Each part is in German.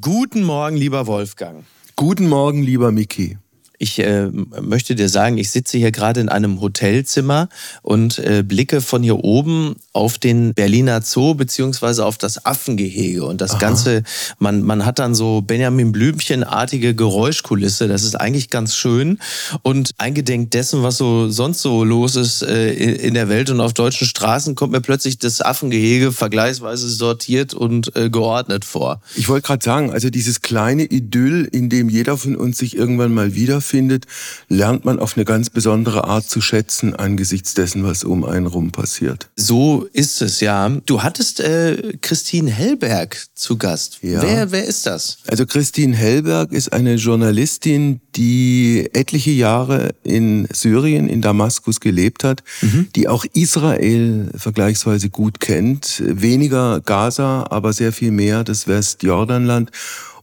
Guten Morgen, lieber Wolfgang. Guten Morgen, lieber Miki. Ich äh, möchte dir sagen, ich sitze hier gerade in einem Hotelzimmer und äh, blicke von hier oben auf den Berliner Zoo beziehungsweise auf das Affengehege und das Aha. Ganze, man, man hat dann so Benjamin Blümchenartige Geräuschkulisse, das ist eigentlich ganz schön und eingedenk dessen, was so sonst so los ist äh, in der Welt und auf deutschen Straßen, kommt mir plötzlich das Affengehege vergleichsweise sortiert und äh, geordnet vor. Ich wollte gerade sagen, also dieses kleine Idyll, in dem jeder von uns sich irgendwann mal wieder findet, lernt man auf eine ganz besondere Art zu schätzen angesichts dessen, was um einen rum passiert. So ist es, ja. Du hattest äh, Christine Hellberg zu Gast. Ja. Wer, wer ist das? Also Christine Hellberg ist eine Journalistin, die etliche Jahre in Syrien, in Damaskus gelebt hat, mhm. die auch Israel vergleichsweise gut kennt. Weniger Gaza, aber sehr viel mehr das Westjordanland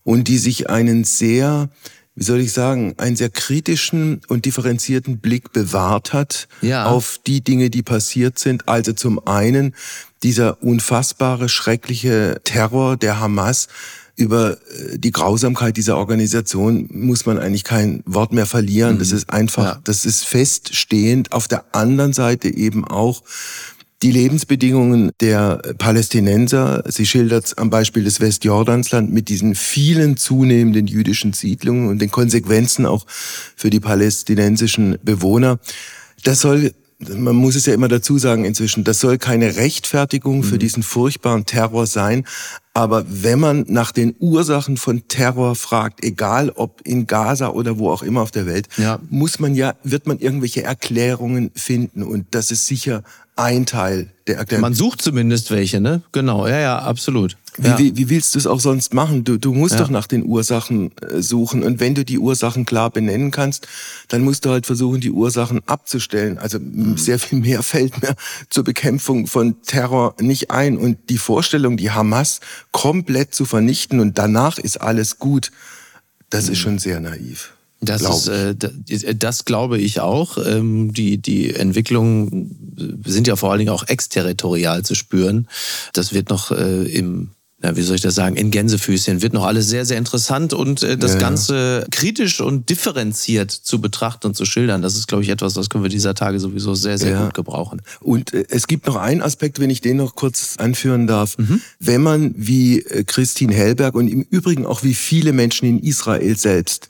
und die sich einen sehr wie soll ich sagen, einen sehr kritischen und differenzierten Blick bewahrt hat ja. auf die Dinge, die passiert sind. Also zum einen dieser unfassbare, schreckliche Terror der Hamas, über äh, die Grausamkeit dieser Organisation muss man eigentlich kein Wort mehr verlieren. Das mhm. ist einfach, ja. das ist feststehend. Auf der anderen Seite eben auch die Lebensbedingungen der Palästinenser. Sie schildert am Beispiel des Westjordansland mit diesen vielen zunehmenden jüdischen Siedlungen und den Konsequenzen auch für die palästinensischen Bewohner. Das soll man muss es ja immer dazu sagen inzwischen, das soll keine Rechtfertigung für mhm. diesen furchtbaren Terror sein. Aber wenn man nach den Ursachen von Terror fragt, egal ob in Gaza oder wo auch immer auf der Welt, ja. muss man ja, wird man irgendwelche Erklärungen finden. Und das ist sicher ein Teil der Erklärung. Man sucht zumindest welche, ne? Genau, ja, ja, absolut. Wie, ja. wie, wie willst du es auch sonst machen? Du, du musst ja. doch nach den Ursachen äh, suchen. Und wenn du die Ursachen klar benennen kannst, dann musst du halt versuchen, die Ursachen abzustellen. Also mhm. sehr viel mehr fällt mir zur Bekämpfung von Terror nicht ein. Und die Vorstellung, die Hamas komplett zu vernichten und danach ist alles gut, das mhm. ist schon sehr naiv. Das ist, äh, das glaube ich auch. Ähm, die, die Entwicklungen sind ja vor allen Dingen auch exterritorial zu spüren. Das wird noch äh, im ja, wie soll ich das sagen, in Gänsefüßchen wird noch alles sehr, sehr interessant und äh, das ja, Ganze kritisch und differenziert zu betrachten und zu schildern. Das ist, glaube ich, etwas, das können wir dieser Tage sowieso sehr, sehr ja. gut gebrauchen. Und äh, es gibt noch einen Aspekt, wenn ich den noch kurz anführen darf. Mhm. Wenn man wie äh, Christine Hellberg und im Übrigen auch wie viele Menschen in Israel selbst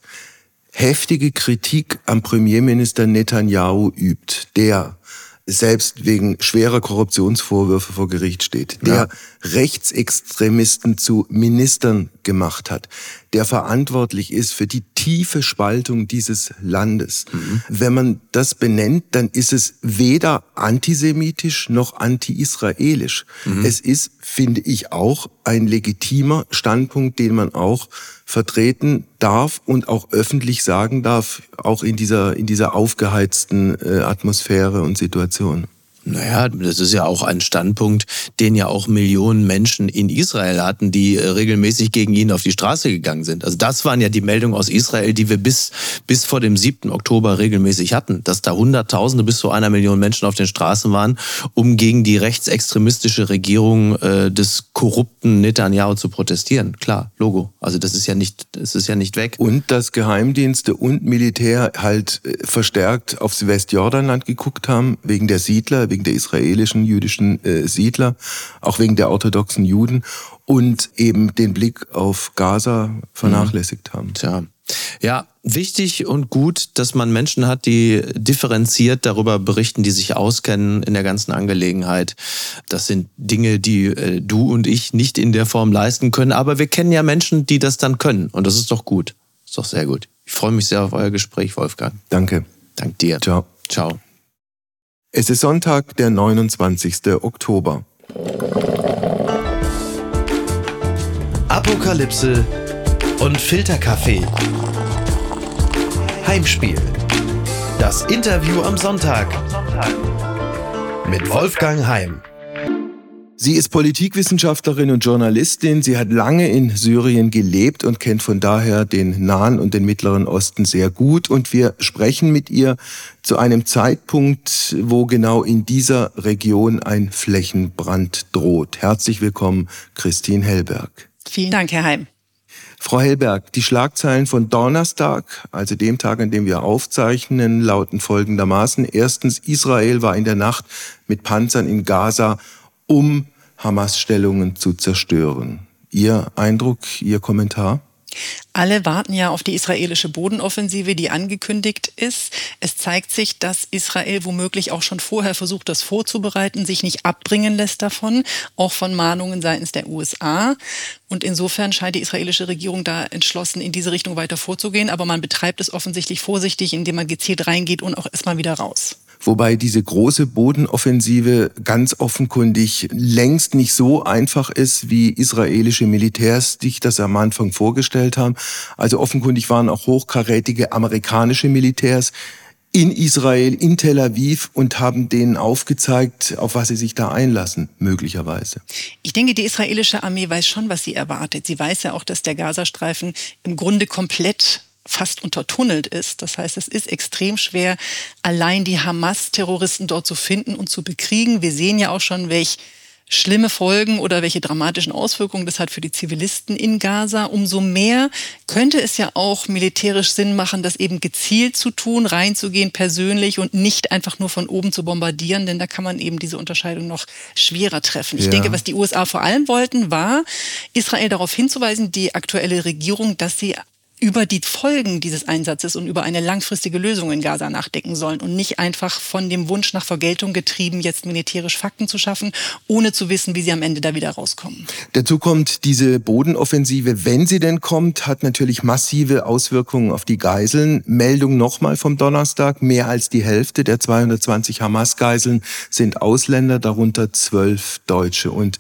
heftige Kritik am Premierminister Netanyahu übt, der selbst wegen schwerer Korruptionsvorwürfe vor Gericht steht, der ja. Rechtsextremisten zu Ministern gemacht hat, der verantwortlich ist für die tiefe Spaltung dieses Landes. Mhm. Wenn man das benennt, dann ist es weder antisemitisch noch anti-israelisch. Mhm. Es ist, finde ich, auch ein legitimer Standpunkt, den man auch vertreten darf und auch öffentlich sagen darf, auch in dieser, in dieser aufgeheizten äh, Atmosphäre und Situation. Naja, das ist ja auch ein Standpunkt, den ja auch Millionen Menschen in Israel hatten, die äh, regelmäßig gegen ihn auf die Straße gegangen sind. Also das waren ja die Meldungen aus Israel, die wir bis, bis vor dem 7. Oktober regelmäßig hatten, dass da Hunderttausende bis zu einer Million Menschen auf den Straßen waren, um gegen die rechtsextremistische Regierung äh, des korrupten Netanyahu zu protestieren. Klar, Logo. Also das ist ja nicht, das ist ja nicht weg. Und dass Geheimdienste und Militär halt äh, verstärkt aufs Westjordanland geguckt haben, wegen der Siedler, wegen der israelischen jüdischen äh, Siedler, auch wegen der orthodoxen Juden und eben den Blick auf Gaza vernachlässigt haben. Tja. Ja, wichtig und gut, dass man Menschen hat, die differenziert darüber berichten, die sich auskennen in der ganzen Angelegenheit. Das sind Dinge, die äh, du und ich nicht in der Form leisten können, aber wir kennen ja Menschen, die das dann können und das ist doch gut. Ist doch sehr gut. Ich freue mich sehr auf euer Gespräch, Wolfgang. Danke. Dank dir. Ciao. Ciao. Es ist Sonntag, der 29. Oktober. Apokalypse und Filterkaffee. Heimspiel. Das Interview am Sonntag. Mit Wolfgang Heim. Sie ist Politikwissenschaftlerin und Journalistin. Sie hat lange in Syrien gelebt und kennt von daher den Nahen und den Mittleren Osten sehr gut. Und wir sprechen mit ihr zu einem Zeitpunkt, wo genau in dieser Region ein Flächenbrand droht. Herzlich willkommen, Christine Hellberg. Vielen Dank, Herr Heim. Frau Hellberg, die Schlagzeilen von Donnerstag, also dem Tag, an dem wir aufzeichnen, lauten folgendermaßen. Erstens, Israel war in der Nacht mit Panzern in Gaza, um Hamas-Stellungen zu zerstören. Ihr Eindruck, Ihr Kommentar? Alle warten ja auf die israelische Bodenoffensive, die angekündigt ist. Es zeigt sich, dass Israel womöglich auch schon vorher versucht, das vorzubereiten, sich nicht abbringen lässt davon, auch von Mahnungen seitens der USA. Und insofern scheint die israelische Regierung da entschlossen, in diese Richtung weiter vorzugehen. Aber man betreibt es offensichtlich vorsichtig, indem man gezielt reingeht und auch erstmal wieder raus wobei diese große Bodenoffensive ganz offenkundig längst nicht so einfach ist, wie israelische Militärs sich das am Anfang vorgestellt haben. Also offenkundig waren auch hochkarätige amerikanische Militärs in Israel, in Tel Aviv und haben denen aufgezeigt, auf was sie sich da einlassen, möglicherweise. Ich denke, die israelische Armee weiß schon, was sie erwartet. Sie weiß ja auch, dass der Gazastreifen im Grunde komplett fast untertunnelt ist. Das heißt, es ist extrem schwer, allein die Hamas-Terroristen dort zu finden und zu bekriegen. Wir sehen ja auch schon, welche schlimme Folgen oder welche dramatischen Auswirkungen das hat für die Zivilisten in Gaza. Umso mehr könnte es ja auch militärisch Sinn machen, das eben gezielt zu tun, reinzugehen persönlich und nicht einfach nur von oben zu bombardieren, denn da kann man eben diese Unterscheidung noch schwerer treffen. Ich ja. denke, was die USA vor allem wollten, war, Israel darauf hinzuweisen, die aktuelle Regierung, dass sie über die Folgen dieses Einsatzes und über eine langfristige Lösung in Gaza nachdenken sollen und nicht einfach von dem Wunsch nach Vergeltung getrieben, jetzt militärisch Fakten zu schaffen, ohne zu wissen, wie sie am Ende da wieder rauskommen. Dazu kommt diese Bodenoffensive, wenn sie denn kommt, hat natürlich massive Auswirkungen auf die Geiseln. Meldung nochmal vom Donnerstag, mehr als die Hälfte der 220 Hamas-Geiseln sind Ausländer, darunter zwölf Deutsche. Und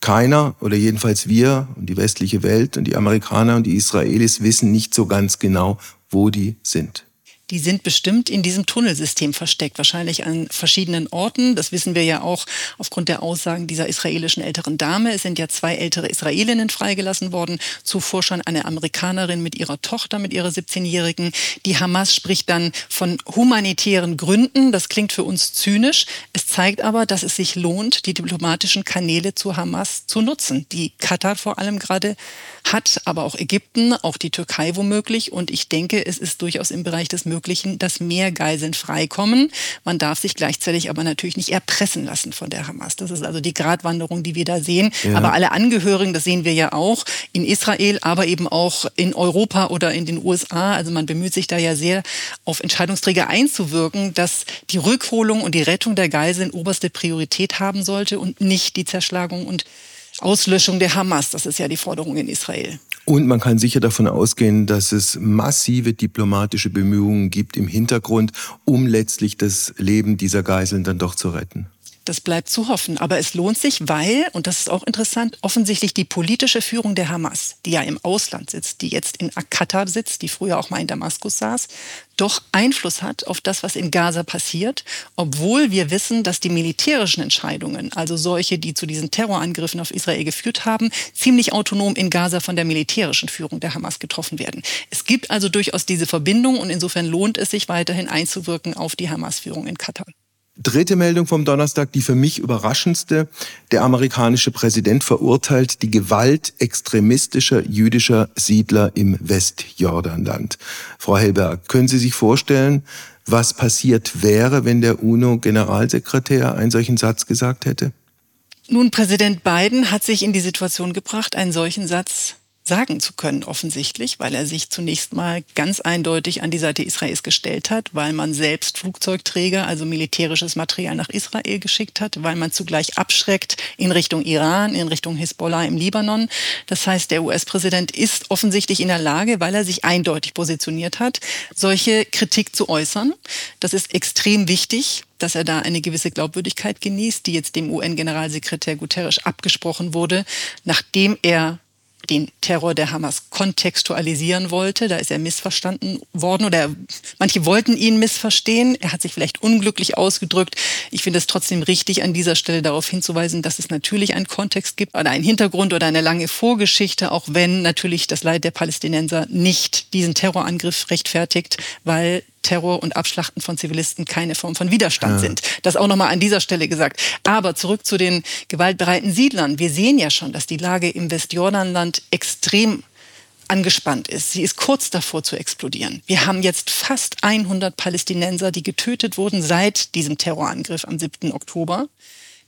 keiner oder jedenfalls wir und die westliche Welt und die Amerikaner und die Israelis wissen nicht so ganz genau, wo die sind. Die sind bestimmt in diesem Tunnelsystem versteckt, wahrscheinlich an verschiedenen Orten. Das wissen wir ja auch aufgrund der Aussagen dieser israelischen älteren Dame. Es sind ja zwei ältere Israelinnen freigelassen worden, zuvor schon eine Amerikanerin mit ihrer Tochter, mit ihrer 17-Jährigen. Die Hamas spricht dann von humanitären Gründen. Das klingt für uns zynisch. Es zeigt aber, dass es sich lohnt, die diplomatischen Kanäle zu Hamas zu nutzen, die Katar vor allem gerade hat, aber auch Ägypten, auch die Türkei womöglich. Und ich denke, es ist durchaus im Bereich des Möglichen, dass mehr Geiseln freikommen. Man darf sich gleichzeitig aber natürlich nicht erpressen lassen von der Hamas. Das ist also die Gratwanderung, die wir da sehen. Ja. Aber alle Angehörigen, das sehen wir ja auch in Israel, aber eben auch in Europa oder in den USA. Also man bemüht sich da ja sehr, auf Entscheidungsträger einzuwirken, dass die Rückholung und die Rettung der Geiseln oberste Priorität haben sollte und nicht die Zerschlagung und Auslöschung der Hamas. Das ist ja die Forderung in Israel. Und man kann sicher davon ausgehen, dass es massive diplomatische Bemühungen gibt im Hintergrund, um letztlich das Leben dieser Geiseln dann doch zu retten. Das bleibt zu hoffen. Aber es lohnt sich, weil, und das ist auch interessant, offensichtlich die politische Führung der Hamas, die ja im Ausland sitzt, die jetzt in Katar sitzt, die früher auch mal in Damaskus saß, doch Einfluss hat auf das, was in Gaza passiert, obwohl wir wissen, dass die militärischen Entscheidungen, also solche, die zu diesen Terrorangriffen auf Israel geführt haben, ziemlich autonom in Gaza von der militärischen Führung der Hamas getroffen werden. Es gibt also durchaus diese Verbindung und insofern lohnt es sich weiterhin einzuwirken auf die Hamas-Führung in Katar. Dritte Meldung vom Donnerstag, die für mich überraschendste. Der amerikanische Präsident verurteilt die Gewalt extremistischer jüdischer Siedler im Westjordanland. Frau Hellberg, können Sie sich vorstellen, was passiert wäre, wenn der UNO-Generalsekretär einen solchen Satz gesagt hätte? Nun, Präsident Biden hat sich in die Situation gebracht, einen solchen Satz sagen zu können, offensichtlich, weil er sich zunächst mal ganz eindeutig an die Seite Israels gestellt hat, weil man selbst Flugzeugträger, also militärisches Material nach Israel geschickt hat, weil man zugleich abschreckt in Richtung Iran, in Richtung Hisbollah im Libanon. Das heißt, der US-Präsident ist offensichtlich in der Lage, weil er sich eindeutig positioniert hat, solche Kritik zu äußern. Das ist extrem wichtig dass er da eine gewisse Glaubwürdigkeit genießt, die jetzt dem UN-Generalsekretär Guterres abgesprochen wurde, nachdem er den Terror der Hamas kontextualisieren wollte. Da ist er missverstanden worden oder manche wollten ihn missverstehen. Er hat sich vielleicht unglücklich ausgedrückt. Ich finde es trotzdem richtig, an dieser Stelle darauf hinzuweisen, dass es natürlich einen Kontext gibt oder einen Hintergrund oder eine lange Vorgeschichte, auch wenn natürlich das Leid der Palästinenser nicht diesen Terrorangriff rechtfertigt, weil Terror und Abschlachten von Zivilisten keine Form von Widerstand ja. sind. Das auch nochmal an dieser Stelle gesagt. Aber zurück zu den gewaltbereiten Siedlern. Wir sehen ja schon, dass die Lage im Westjordanland extrem angespannt ist. Sie ist kurz davor zu explodieren. Wir haben jetzt fast 100 Palästinenser, die getötet wurden seit diesem Terrorangriff am 7. Oktober.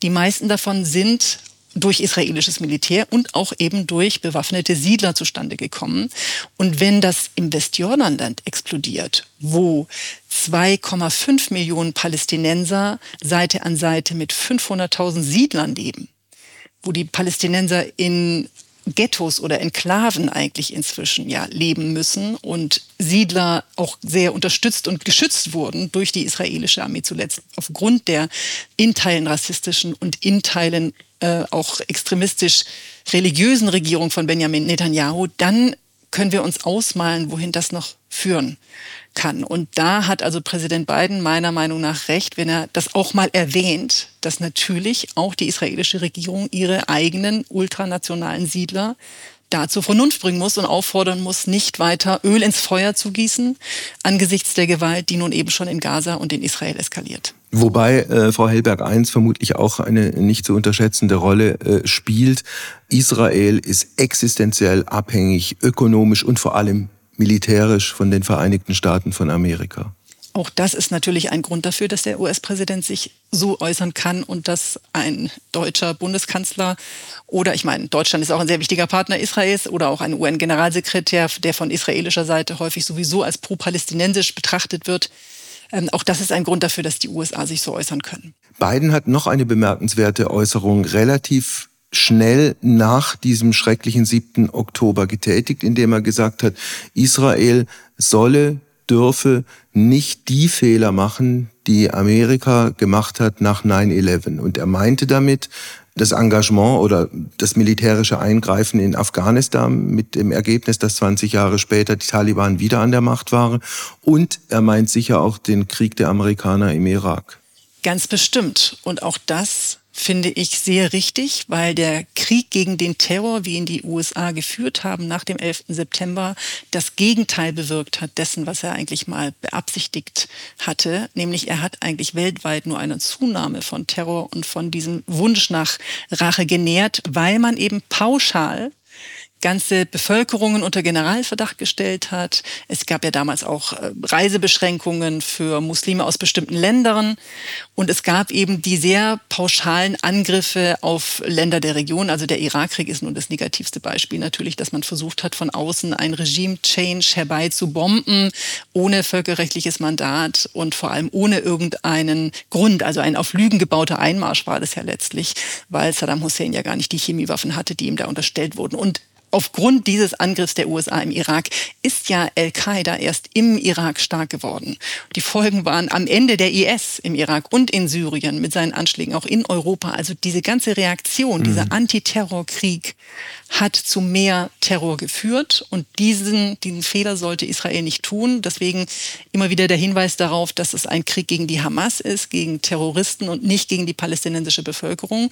Die meisten davon sind durch israelisches Militär und auch eben durch bewaffnete Siedler zustande gekommen. Und wenn das im Westjordanland explodiert, wo 2,5 Millionen Palästinenser Seite an Seite mit 500.000 Siedlern leben, wo die Palästinenser in Ghettos oder Enklaven eigentlich inzwischen ja leben müssen und Siedler auch sehr unterstützt und geschützt wurden durch die israelische Armee zuletzt aufgrund der in Teilen rassistischen und in Teilen äh, auch extremistisch religiösen Regierung von Benjamin Netanyahu, dann können wir uns ausmalen, wohin das noch führen kann. Und da hat also Präsident Biden meiner Meinung nach recht, wenn er das auch mal erwähnt, dass natürlich auch die israelische Regierung ihre eigenen ultranationalen Siedler da zur Vernunft bringen muss und auffordern muss, nicht weiter Öl ins Feuer zu gießen angesichts der Gewalt, die nun eben schon in Gaza und in Israel eskaliert. Wobei äh, Frau Hellberg I vermutlich auch eine nicht zu unterschätzende Rolle äh, spielt. Israel ist existenziell abhängig, ökonomisch und vor allem militärisch von den Vereinigten Staaten von Amerika. Auch das ist natürlich ein Grund dafür, dass der US-Präsident sich so äußern kann und dass ein deutscher Bundeskanzler oder ich meine, Deutschland ist auch ein sehr wichtiger Partner Israels oder auch ein UN-Generalsekretär, der von israelischer Seite häufig sowieso als pro-palästinensisch betrachtet wird. Ähm, auch das ist ein Grund dafür, dass die USA sich so äußern können. Biden hat noch eine bemerkenswerte Äußerung relativ schnell nach diesem schrecklichen 7. Oktober getätigt, indem er gesagt hat, Israel solle, dürfe nicht die Fehler machen, die Amerika gemacht hat nach 9-11. Und er meinte damit, das Engagement oder das militärische Eingreifen in Afghanistan mit dem Ergebnis, dass 20 Jahre später die Taliban wieder an der Macht waren. Und er meint sicher auch den Krieg der Amerikaner im Irak. Ganz bestimmt. Und auch das finde ich sehr richtig, weil der Krieg gegen den Terror, wie ihn die USA geführt haben nach dem 11. September, das Gegenteil bewirkt hat dessen, was er eigentlich mal beabsichtigt hatte. Nämlich er hat eigentlich weltweit nur eine Zunahme von Terror und von diesem Wunsch nach Rache genährt, weil man eben pauschal ganze Bevölkerungen unter Generalverdacht gestellt hat. Es gab ja damals auch äh, Reisebeschränkungen für Muslime aus bestimmten Ländern. Und es gab eben die sehr pauschalen Angriffe auf Länder der Region. Also der Irakkrieg ist nun das negativste Beispiel natürlich, dass man versucht hat, von außen ein Regime-Change herbeizubomben, ohne völkerrechtliches Mandat und vor allem ohne irgendeinen Grund. Also ein auf Lügen gebauter Einmarsch war das ja letztlich, weil Saddam Hussein ja gar nicht die Chemiewaffen hatte, die ihm da unterstellt wurden. Und aufgrund dieses Angriffs der USA im Irak ist ja Al-Qaida erst im Irak stark geworden. Die Folgen waren am Ende der IS im Irak und in Syrien mit seinen Anschlägen auch in Europa. Also diese ganze Reaktion, mhm. dieser Antiterrorkrieg hat zu mehr Terror geführt und diesen, diesen Fehler sollte Israel nicht tun. Deswegen immer wieder der Hinweis darauf, dass es ein Krieg gegen die Hamas ist, gegen Terroristen und nicht gegen die palästinensische Bevölkerung.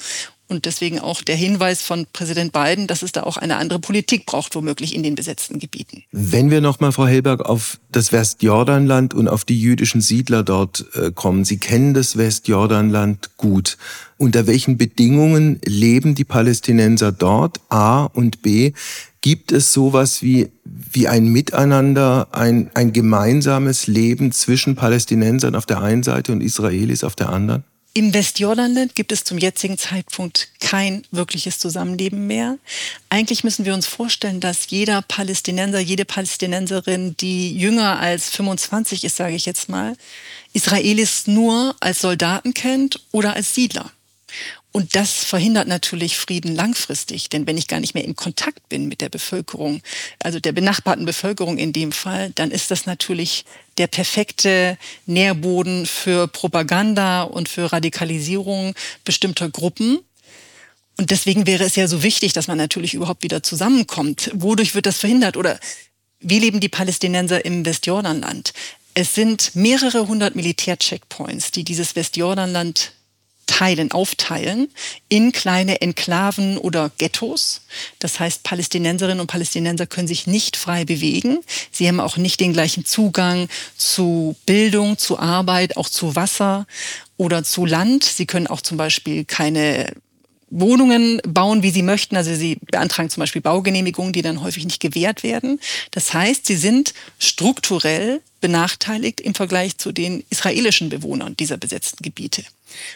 Und deswegen auch der Hinweis von Präsident Biden, dass es da auch eine andere Politik braucht, womöglich in den besetzten Gebieten. Wenn wir nochmal, Frau Helberg, auf das Westjordanland und auf die jüdischen Siedler dort äh, kommen. Sie kennen das Westjordanland gut. Unter welchen Bedingungen leben die Palästinenser dort? A und B. Gibt es sowas wie, wie ein Miteinander, ein, ein gemeinsames Leben zwischen Palästinensern auf der einen Seite und Israelis auf der anderen? Im Westjordanland gibt es zum jetzigen Zeitpunkt kein wirkliches Zusammenleben mehr. Eigentlich müssen wir uns vorstellen, dass jeder Palästinenser, jede Palästinenserin, die jünger als 25 ist, sage ich jetzt mal, Israelis nur als Soldaten kennt oder als Siedler. Und das verhindert natürlich Frieden langfristig, denn wenn ich gar nicht mehr in Kontakt bin mit der Bevölkerung, also der benachbarten Bevölkerung in dem Fall, dann ist das natürlich der perfekte Nährboden für Propaganda und für Radikalisierung bestimmter Gruppen. Und deswegen wäre es ja so wichtig, dass man natürlich überhaupt wieder zusammenkommt. Wodurch wird das verhindert? Oder wie leben die Palästinenser im Westjordanland? Es sind mehrere hundert Militärcheckpoints, die dieses Westjordanland teilen, aufteilen in kleine Enklaven oder Ghettos. Das heißt, Palästinenserinnen und Palästinenser können sich nicht frei bewegen. Sie haben auch nicht den gleichen Zugang zu Bildung, zu Arbeit, auch zu Wasser oder zu Land. Sie können auch zum Beispiel keine Wohnungen bauen, wie sie möchten. Also sie beantragen zum Beispiel Baugenehmigungen, die dann häufig nicht gewährt werden. Das heißt, sie sind strukturell benachteiligt im Vergleich zu den israelischen Bewohnern dieser besetzten Gebiete.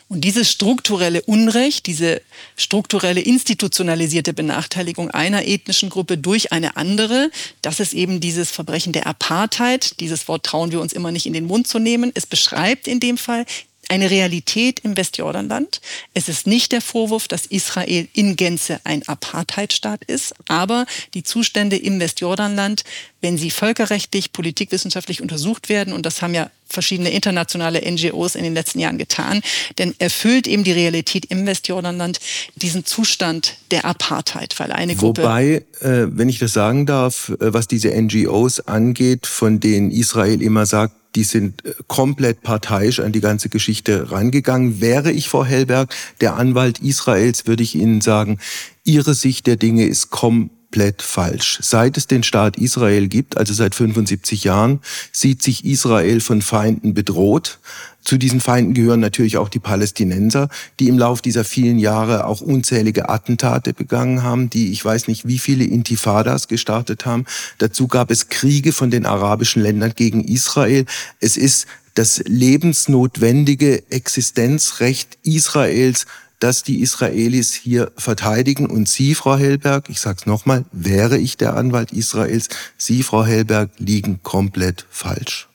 Und dieses strukturelle Unrecht, diese strukturelle institutionalisierte Benachteiligung einer ethnischen Gruppe durch eine andere, das ist eben dieses Verbrechen der Apartheid. Dieses Wort trauen wir uns immer nicht in den Mund zu nehmen. Es beschreibt in dem Fall eine Realität im Westjordanland. Es ist nicht der Vorwurf, dass Israel in Gänze ein Apartheidstaat ist, aber die Zustände im Westjordanland, wenn sie völkerrechtlich, politikwissenschaftlich untersucht werden, und das haben ja verschiedene internationale NGOs in den letzten Jahren getan, denn erfüllt eben die Realität im Westjordanland diesen Zustand der Apartheid, weil eine Gruppe. Wobei, äh, wenn ich das sagen darf, äh, was diese NGOs angeht, von denen Israel immer sagt, die sind äh, komplett parteiisch an die ganze Geschichte rangegangen. Wäre ich Frau Hellberg, der Anwalt Israels, würde ich Ihnen sagen, Ihre Sicht der Dinge ist komplett falsch. Seit es den Staat Israel gibt, also seit 75 Jahren, sieht sich Israel von Feinden bedroht. Zu diesen Feinden gehören natürlich auch die Palästinenser, die im Lauf dieser vielen Jahre auch unzählige Attentate begangen haben, die ich weiß nicht wie viele Intifadas gestartet haben. Dazu gab es Kriege von den arabischen Ländern gegen Israel. Es ist das lebensnotwendige Existenzrecht Israels, dass die Israelis hier verteidigen. Und Sie, Frau Hellberg, ich sage es nochmal, wäre ich der Anwalt Israels, Sie, Frau Hellberg, liegen komplett falsch.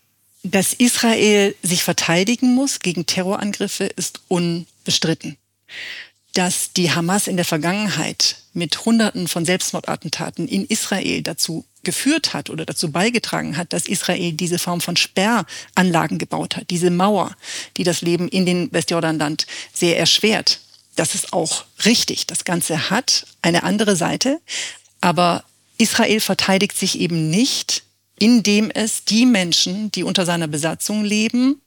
Dass Israel sich verteidigen muss gegen Terrorangriffe ist unbestritten. Dass die Hamas in der Vergangenheit mit Hunderten von Selbstmordattentaten in Israel dazu geführt hat oder dazu beigetragen hat, dass Israel diese Form von Sperranlagen gebaut hat, diese Mauer, die das Leben in den Westjordanland sehr erschwert. Das ist auch richtig. Das Ganze hat eine andere Seite. Aber Israel verteidigt sich eben nicht indem es die Menschen, die unter seiner Besatzung leben,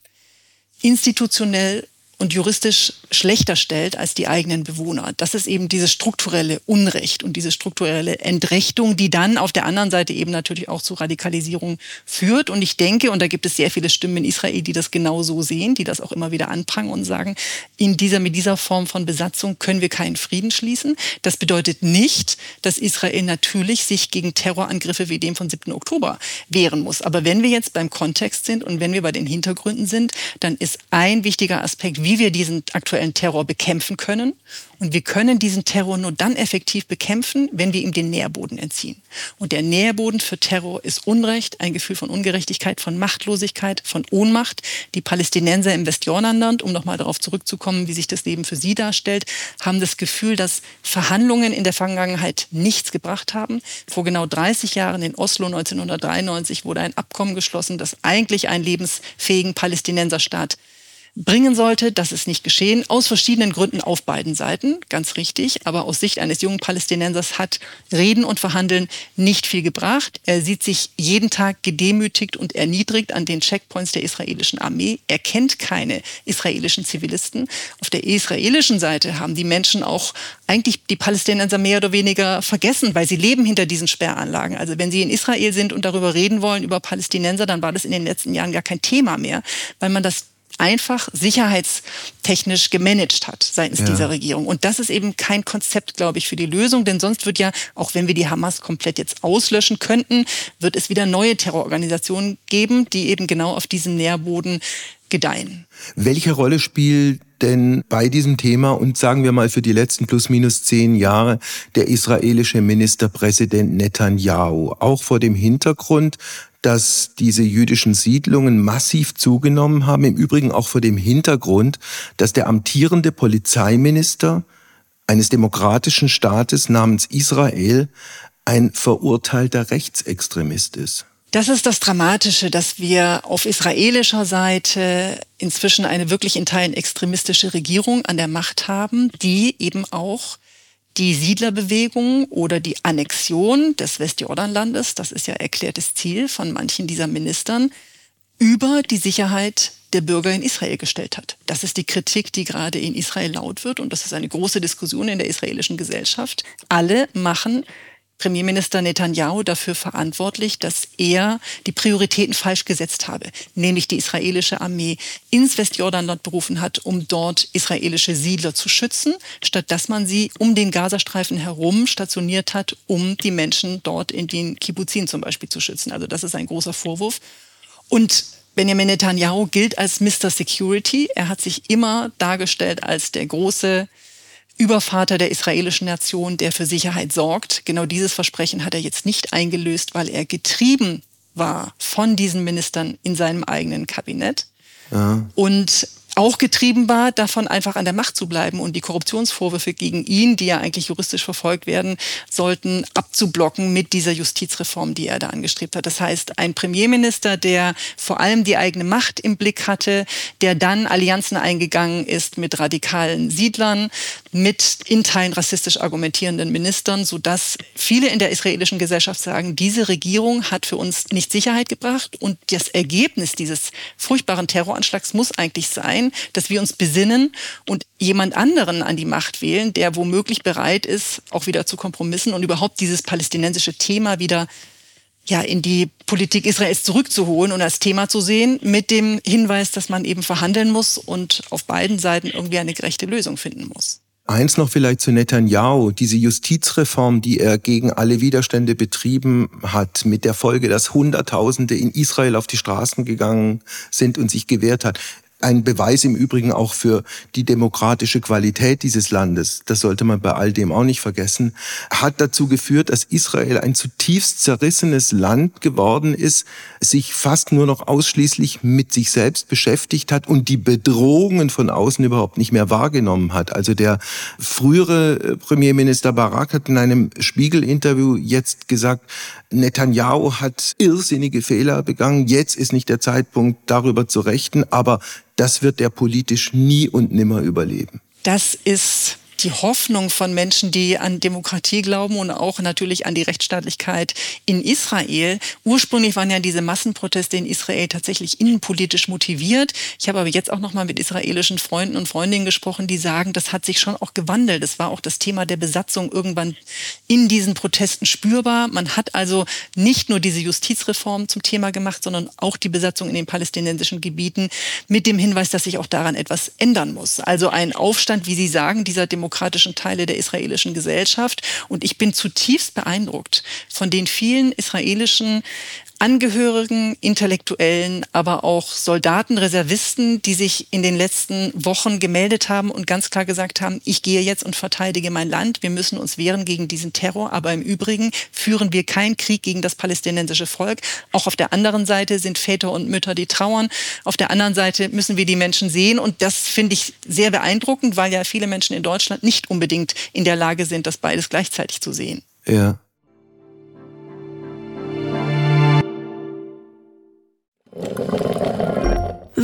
institutionell und juristisch schlechter stellt als die eigenen Bewohner. Das ist eben dieses strukturelle Unrecht und diese strukturelle Entrechtung, die dann auf der anderen Seite eben natürlich auch zu Radikalisierung führt. Und ich denke, und da gibt es sehr viele Stimmen in Israel, die das genau so sehen, die das auch immer wieder anprangern und sagen, in dieser, mit dieser Form von Besatzung können wir keinen Frieden schließen. Das bedeutet nicht, dass Israel natürlich sich gegen Terrorangriffe wie dem von 7. Oktober wehren muss. Aber wenn wir jetzt beim Kontext sind und wenn wir bei den Hintergründen sind, dann ist ein wichtiger Aspekt, wie wir diesen aktuellen Terror bekämpfen können. Und wir können diesen Terror nur dann effektiv bekämpfen, wenn wir ihm den Nährboden entziehen. Und der Nährboden für Terror ist Unrecht, ein Gefühl von Ungerechtigkeit, von Machtlosigkeit, von Ohnmacht. Die Palästinenser im Westjordanland, um nochmal darauf zurückzukommen, wie sich das Leben für sie darstellt, haben das Gefühl, dass Verhandlungen in der Vergangenheit nichts gebracht haben. Vor genau 30 Jahren in Oslo 1993 wurde ein Abkommen geschlossen, das eigentlich einen lebensfähigen Palästinenserstaat bringen sollte. Das ist nicht geschehen, aus verschiedenen Gründen auf beiden Seiten, ganz richtig. Aber aus Sicht eines jungen Palästinensers hat Reden und Verhandeln nicht viel gebracht. Er sieht sich jeden Tag gedemütigt und erniedrigt an den Checkpoints der israelischen Armee. Er kennt keine israelischen Zivilisten. Auf der israelischen Seite haben die Menschen auch eigentlich die Palästinenser mehr oder weniger vergessen, weil sie leben hinter diesen Sperranlagen. Also wenn sie in Israel sind und darüber reden wollen, über Palästinenser, dann war das in den letzten Jahren gar kein Thema mehr, weil man das einfach sicherheitstechnisch gemanagt hat seitens ja. dieser Regierung. Und das ist eben kein Konzept, glaube ich, für die Lösung, denn sonst wird ja, auch wenn wir die Hamas komplett jetzt auslöschen könnten, wird es wieder neue Terrororganisationen geben, die eben genau auf diesem Nährboden gedeihen. Welche Rolle spielt denn bei diesem Thema und sagen wir mal für die letzten plus minus zehn Jahre der israelische Ministerpräsident Netanyahu, auch vor dem Hintergrund, dass diese jüdischen Siedlungen massiv zugenommen haben, im Übrigen auch vor dem Hintergrund, dass der amtierende Polizeiminister eines demokratischen Staates namens Israel ein verurteilter Rechtsextremist ist. Das ist das Dramatische, dass wir auf israelischer Seite inzwischen eine wirklich in Teilen extremistische Regierung an der Macht haben, die eben auch die Siedlerbewegung oder die Annexion des Westjordanlandes, das ist ja erklärtes Ziel von manchen dieser Ministern, über die Sicherheit der Bürger in Israel gestellt hat. Das ist die Kritik, die gerade in Israel laut wird und das ist eine große Diskussion in der israelischen Gesellschaft. Alle machen Premierminister Netanyahu dafür verantwortlich, dass er die Prioritäten falsch gesetzt habe, nämlich die israelische Armee ins Westjordanland berufen hat, um dort israelische Siedler zu schützen, statt dass man sie um den Gazastreifen herum stationiert hat, um die Menschen dort in den Kibbuzin zum Beispiel zu schützen. Also das ist ein großer Vorwurf. Und Benjamin Netanyahu gilt als Mr. Security. Er hat sich immer dargestellt als der große Übervater der israelischen Nation, der für Sicherheit sorgt. Genau dieses Versprechen hat er jetzt nicht eingelöst, weil er getrieben war von diesen Ministern in seinem eigenen Kabinett. Ja. Und auch getrieben war, davon einfach an der Macht zu bleiben und die Korruptionsvorwürfe gegen ihn, die ja eigentlich juristisch verfolgt werden sollten, abzublocken mit dieser Justizreform, die er da angestrebt hat. Das heißt, ein Premierminister, der vor allem die eigene Macht im Blick hatte, der dann Allianzen eingegangen ist mit radikalen Siedlern, mit in Teilen rassistisch argumentierenden Ministern, sodass viele in der israelischen Gesellschaft sagen, diese Regierung hat für uns nicht Sicherheit gebracht und das Ergebnis dieses furchtbaren Terroranschlags muss eigentlich sein, dass wir uns besinnen und jemand anderen an die Macht wählen, der womöglich bereit ist, auch wieder zu Kompromissen und überhaupt dieses palästinensische Thema wieder ja, in die Politik Israels zurückzuholen und als Thema zu sehen, mit dem Hinweis, dass man eben verhandeln muss und auf beiden Seiten irgendwie eine gerechte Lösung finden muss. Eins noch vielleicht zu Netanyahu, diese Justizreform, die er gegen alle Widerstände betrieben hat, mit der Folge, dass Hunderttausende in Israel auf die Straßen gegangen sind und sich gewehrt hat. Ein Beweis im Übrigen auch für die demokratische Qualität dieses Landes, das sollte man bei all dem auch nicht vergessen, hat dazu geführt, dass Israel ein zutiefst zerrissenes Land geworden ist, sich fast nur noch ausschließlich mit sich selbst beschäftigt hat und die Bedrohungen von außen überhaupt nicht mehr wahrgenommen hat. Also der frühere äh, Premierminister Barak hat in einem Spiegel-Interview jetzt gesagt, Netanyahu hat irrsinnige Fehler begangen. Jetzt ist nicht der Zeitpunkt, darüber zu rechten, aber das wird er politisch nie und nimmer überleben. Das ist die Hoffnung von Menschen, die an Demokratie glauben und auch natürlich an die Rechtsstaatlichkeit in Israel. Ursprünglich waren ja diese Massenproteste in Israel tatsächlich innenpolitisch motiviert. Ich habe aber jetzt auch noch mal mit israelischen Freunden und Freundinnen gesprochen, die sagen, das hat sich schon auch gewandelt. Es war auch das Thema der Besatzung irgendwann in diesen Protesten spürbar. Man hat also nicht nur diese Justizreform zum Thema gemacht, sondern auch die Besatzung in den palästinensischen Gebieten mit dem Hinweis, dass sich auch daran etwas ändern muss. Also ein Aufstand, wie Sie sagen, dieser Demokratie demokratischen Teile der israelischen Gesellschaft. Und ich bin zutiefst beeindruckt von den vielen israelischen Angehörigen, Intellektuellen, aber auch Soldaten, Reservisten, die sich in den letzten Wochen gemeldet haben und ganz klar gesagt haben, ich gehe jetzt und verteidige mein Land, wir müssen uns wehren gegen diesen Terror, aber im Übrigen führen wir keinen Krieg gegen das palästinensische Volk. Auch auf der anderen Seite sind Väter und Mütter, die trauern. Auf der anderen Seite müssen wir die Menschen sehen und das finde ich sehr beeindruckend, weil ja viele Menschen in Deutschland nicht unbedingt in der Lage sind, das beides gleichzeitig zu sehen. Ja.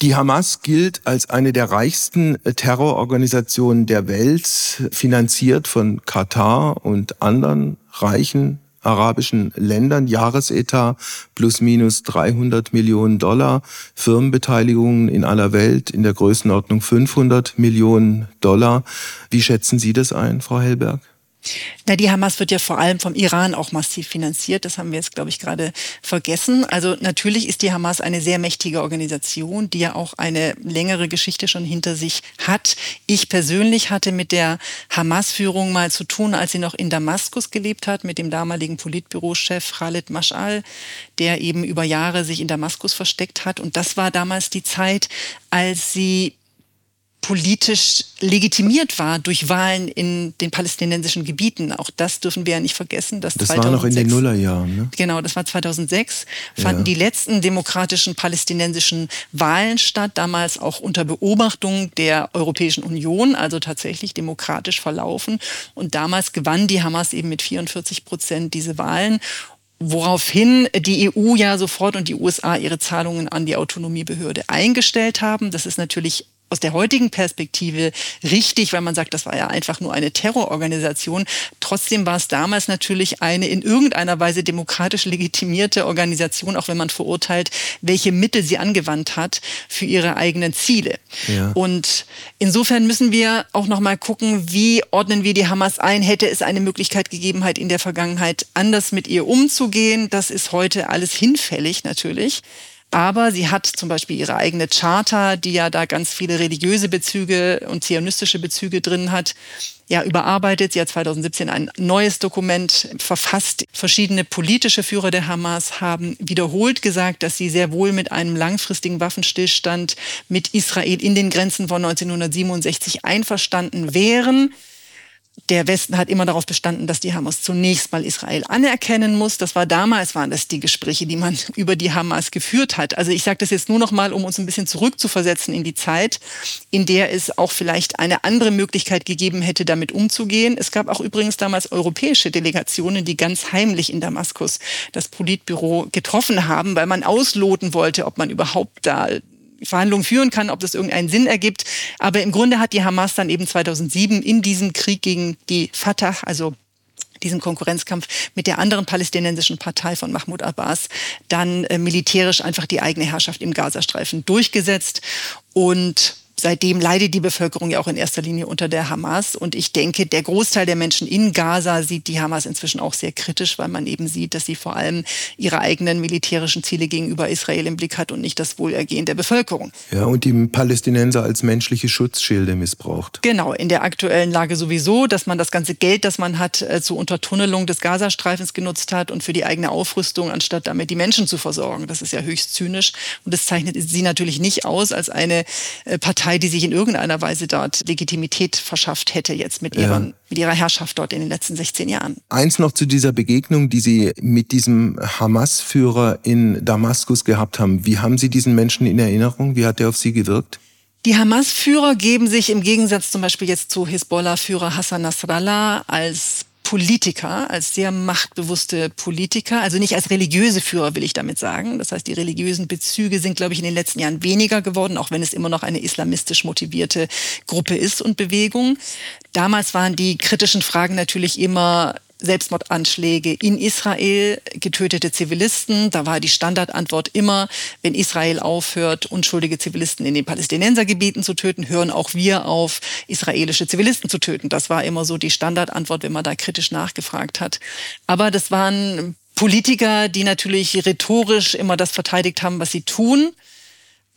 Die Hamas gilt als eine der reichsten Terrororganisationen der Welt, finanziert von Katar und anderen reichen arabischen Ländern. Jahresetat plus minus 300 Millionen Dollar. Firmenbeteiligungen in aller Welt in der Größenordnung 500 Millionen Dollar. Wie schätzen Sie das ein, Frau Hellberg? Na, die Hamas wird ja vor allem vom Iran auch massiv finanziert. Das haben wir jetzt, glaube ich, gerade vergessen. Also natürlich ist die Hamas eine sehr mächtige Organisation, die ja auch eine längere Geschichte schon hinter sich hat. Ich persönlich hatte mit der Hamas-Führung mal zu tun, als sie noch in Damaskus gelebt hat, mit dem damaligen Politbürochef Khalid Mash'al, der eben über Jahre sich in Damaskus versteckt hat. Und das war damals die Zeit, als sie politisch legitimiert war durch Wahlen in den palästinensischen Gebieten. Auch das dürfen wir ja nicht vergessen. Dass das 2006, war noch in den Nullerjahren. Ne? Genau, das war 2006. Fanden ja. die letzten demokratischen palästinensischen Wahlen statt, damals auch unter Beobachtung der Europäischen Union, also tatsächlich demokratisch verlaufen. Und damals gewann die Hamas eben mit 44 Prozent diese Wahlen. Woraufhin die EU ja sofort und die USA ihre Zahlungen an die Autonomiebehörde eingestellt haben. Das ist natürlich aus der heutigen Perspektive richtig, weil man sagt, das war ja einfach nur eine Terrororganisation. Trotzdem war es damals natürlich eine in irgendeiner Weise demokratisch legitimierte Organisation, auch wenn man verurteilt, welche Mittel sie angewandt hat für ihre eigenen Ziele. Ja. Und insofern müssen wir auch noch mal gucken, wie ordnen wir die Hamas ein? Hätte es eine Möglichkeit gegeben, halt in der Vergangenheit anders mit ihr umzugehen? Das ist heute alles hinfällig natürlich. Aber sie hat zum Beispiel ihre eigene Charta, die ja da ganz viele religiöse Bezüge und zionistische Bezüge drin hat, ja, überarbeitet. Sie hat 2017 ein neues Dokument verfasst. Verschiedene politische Führer der Hamas haben wiederholt gesagt, dass sie sehr wohl mit einem langfristigen Waffenstillstand mit Israel in den Grenzen von 1967 einverstanden wären der Westen hat immer darauf bestanden, dass die Hamas zunächst mal Israel anerkennen muss. Das war damals, waren das die Gespräche, die man über die Hamas geführt hat. Also ich sage das jetzt nur noch mal, um uns ein bisschen zurückzuversetzen in die Zeit, in der es auch vielleicht eine andere Möglichkeit gegeben hätte, damit umzugehen. Es gab auch übrigens damals europäische Delegationen, die ganz heimlich in Damaskus das Politbüro getroffen haben, weil man ausloten wollte, ob man überhaupt da Verhandlungen führen kann, ob das irgendeinen Sinn ergibt. Aber im Grunde hat die Hamas dann eben 2007 in diesem Krieg gegen die Fatah, also diesen Konkurrenzkampf mit der anderen palästinensischen Partei von Mahmoud Abbas dann äh, militärisch einfach die eigene Herrschaft im Gazastreifen durchgesetzt und seitdem leidet die Bevölkerung ja auch in erster Linie unter der Hamas. Und ich denke, der Großteil der Menschen in Gaza sieht die Hamas inzwischen auch sehr kritisch, weil man eben sieht, dass sie vor allem ihre eigenen militärischen Ziele gegenüber Israel im Blick hat und nicht das Wohlergehen der Bevölkerung. Ja, und die Palästinenser als menschliche Schutzschilde missbraucht. Genau, in der aktuellen Lage sowieso, dass man das ganze Geld, das man hat, äh, zur Untertunnelung des Gazastreifens genutzt hat und für die eigene Aufrüstung, anstatt damit die Menschen zu versorgen. Das ist ja höchst zynisch. Und das zeichnet sie natürlich nicht aus als eine äh, Partei, Partei, die sich in irgendeiner Weise dort Legitimität verschafft hätte jetzt mit, ihren, ja. mit ihrer Herrschaft dort in den letzten 16 Jahren. Eins noch zu dieser Begegnung, die Sie mit diesem Hamas-Führer in Damaskus gehabt haben. Wie haben Sie diesen Menschen in Erinnerung? Wie hat er auf Sie gewirkt? Die Hamas-Führer geben sich im Gegensatz zum Beispiel jetzt zu Hisbollah-Führer Hassan Nasrallah als Politiker, als sehr machtbewusste Politiker, also nicht als religiöse Führer, will ich damit sagen. Das heißt, die religiösen Bezüge sind, glaube ich, in den letzten Jahren weniger geworden, auch wenn es immer noch eine islamistisch motivierte Gruppe ist und Bewegung. Damals waren die kritischen Fragen natürlich immer, Selbstmordanschläge in Israel, getötete Zivilisten. Da war die Standardantwort immer, wenn Israel aufhört, unschuldige Zivilisten in den Palästinensergebieten zu töten, hören auch wir auf, israelische Zivilisten zu töten. Das war immer so die Standardantwort, wenn man da kritisch nachgefragt hat. Aber das waren Politiker, die natürlich rhetorisch immer das verteidigt haben, was sie tun.